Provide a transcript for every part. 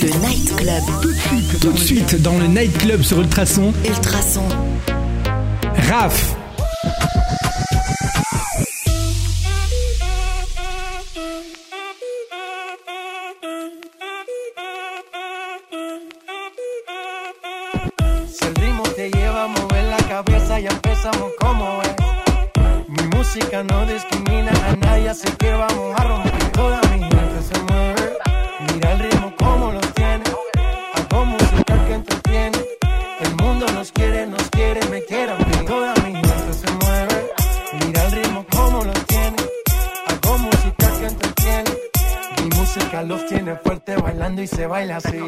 Le Night Club. Tout de suite, tout de suite dans le Night Club sur Ultrason. Ultrason. Raph. Si el ritmo te lleva a la cabeza y empezamos como es. Mi música no discrimina a nadie, así que vamos a romper. y se baila así.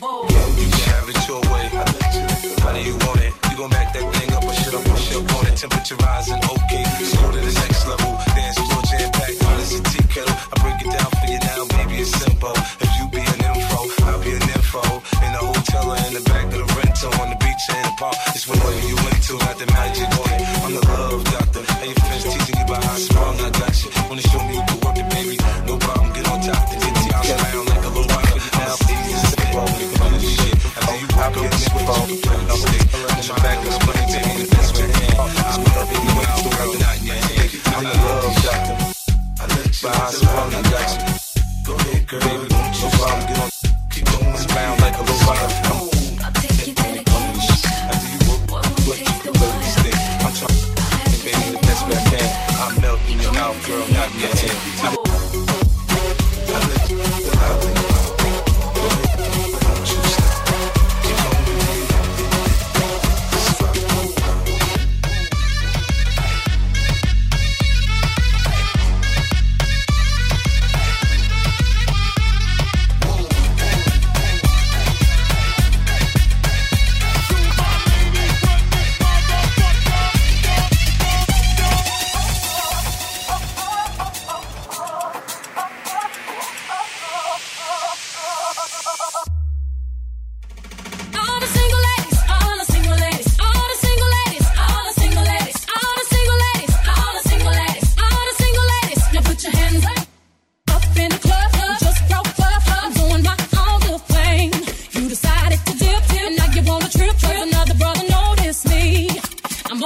You can Have it your way. How do you want it? You gon' back that thing up or shit up or shit on it? Temperature rising, okay. Slow to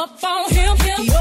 up on him. him.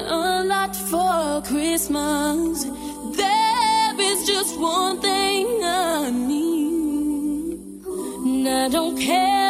A lot for Christmas. There is just one thing I need. And I don't care